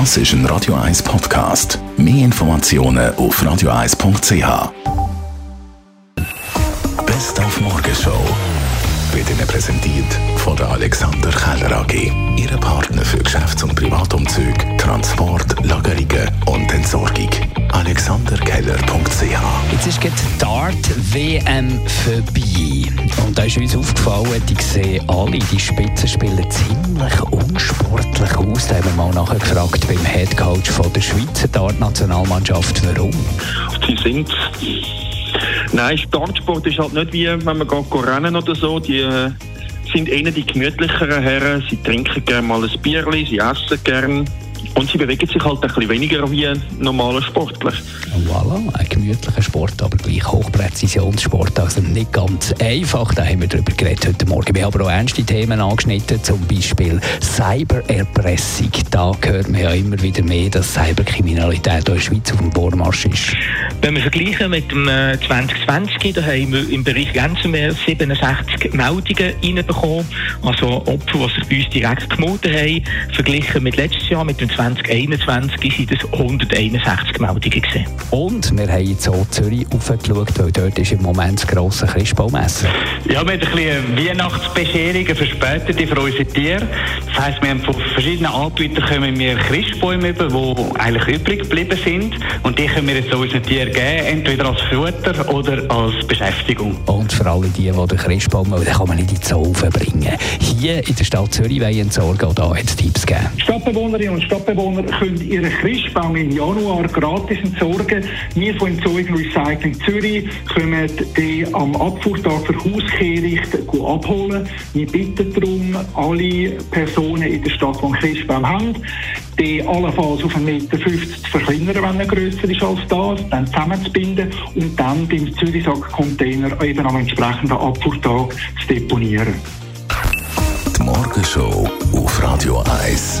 Das ist ein Radio 1 Podcast. Mehr Informationen auf radio1.ch. Best auf Morgenshow wird Ihnen präsentiert von der Alexander Keller AG. Ihre Partner für Geschäfts- und Privatumzug, Transport, Lagerungen und Entsorgung. AlexanderKeller.ch Jetzt ist gerade die Dart-WM vorbei. Und da ist uns aufgefallen, die sehen alle, die Spitzenspieler, ziemlich mal nachgefragt beim Headcoach von der Schweizer Dart-Nationalmannschaft, warum. Sie sind Nein, Startsport ist halt nicht wie, wenn man geht rennen oder so. Die äh, sind eher die gemütlicheren Herren. Sie trinken gerne mal ein Bierchen, sie essen gerne. Und sie bewegen sich halt ein bisschen weniger wie ein normaler Sportler. Voilà, ein gemütlicher Sport, aber gleich Hochpräzisionssport. Also nicht ganz einfach, da haben wir darüber geredet heute Morgen. Wir haben aber auch ernste Themen angeschnitten, zum Beispiel Cybererpressung. Da hört man ja immer wieder mehr, dass Cyberkriminalität in der Schweiz auf dem Vormarsch ist. Wenn wir vergleichen mit dem 2020, äh, da haben wir im Bereich Ransomware 67 Meldungen reinbekommen, also Opfer, die sich bei uns direkt gemeldet haben. Verglichen mit letztes Jahr, mit dem 2021, sind es 161 Meldungen gewesen. Und wir haben jetzt auch Zürich aufgeschaut, weil dort ist im Moment das grosse Christbaumesser. Ja, wir haben ein bisschen Weihnachtsbescherung, eine verspätete für unsere Tiere. Das heisst, wir haben von verschiedenen Anbietern kommen wir Christbäume über, die eigentlich übrig geblieben sind. Und die können wir jetzt unseren Tieren geben, entweder als Futter oder als Beschäftigung. Und für alle die, die den Christbaum wollen, den kann man nicht in die Zoo bringen. Hier in der Stadt Zürich wollen entsorgen, auch da hat es Tipps gegeben. Stadtbewohnerinnen und Stadtbewohner können ihren Christbaum im Januar gratis entsorgen. Wir von Entsorgung Recycling Zürich können den am Abfuhrtag für Hauskehricht abholen. Wir bitten darum, alle Personen in der Stadt, die einen Christbaum haben, den allenfalls auf 1,50 Meter zu verkleinern, wenn er grösser ist als das, dann zusammenzubinden und dann beim Zürichsack-Container eben am entsprechenden Abfuhrtag zu deponieren. Die Morgenshow auf Radio 1.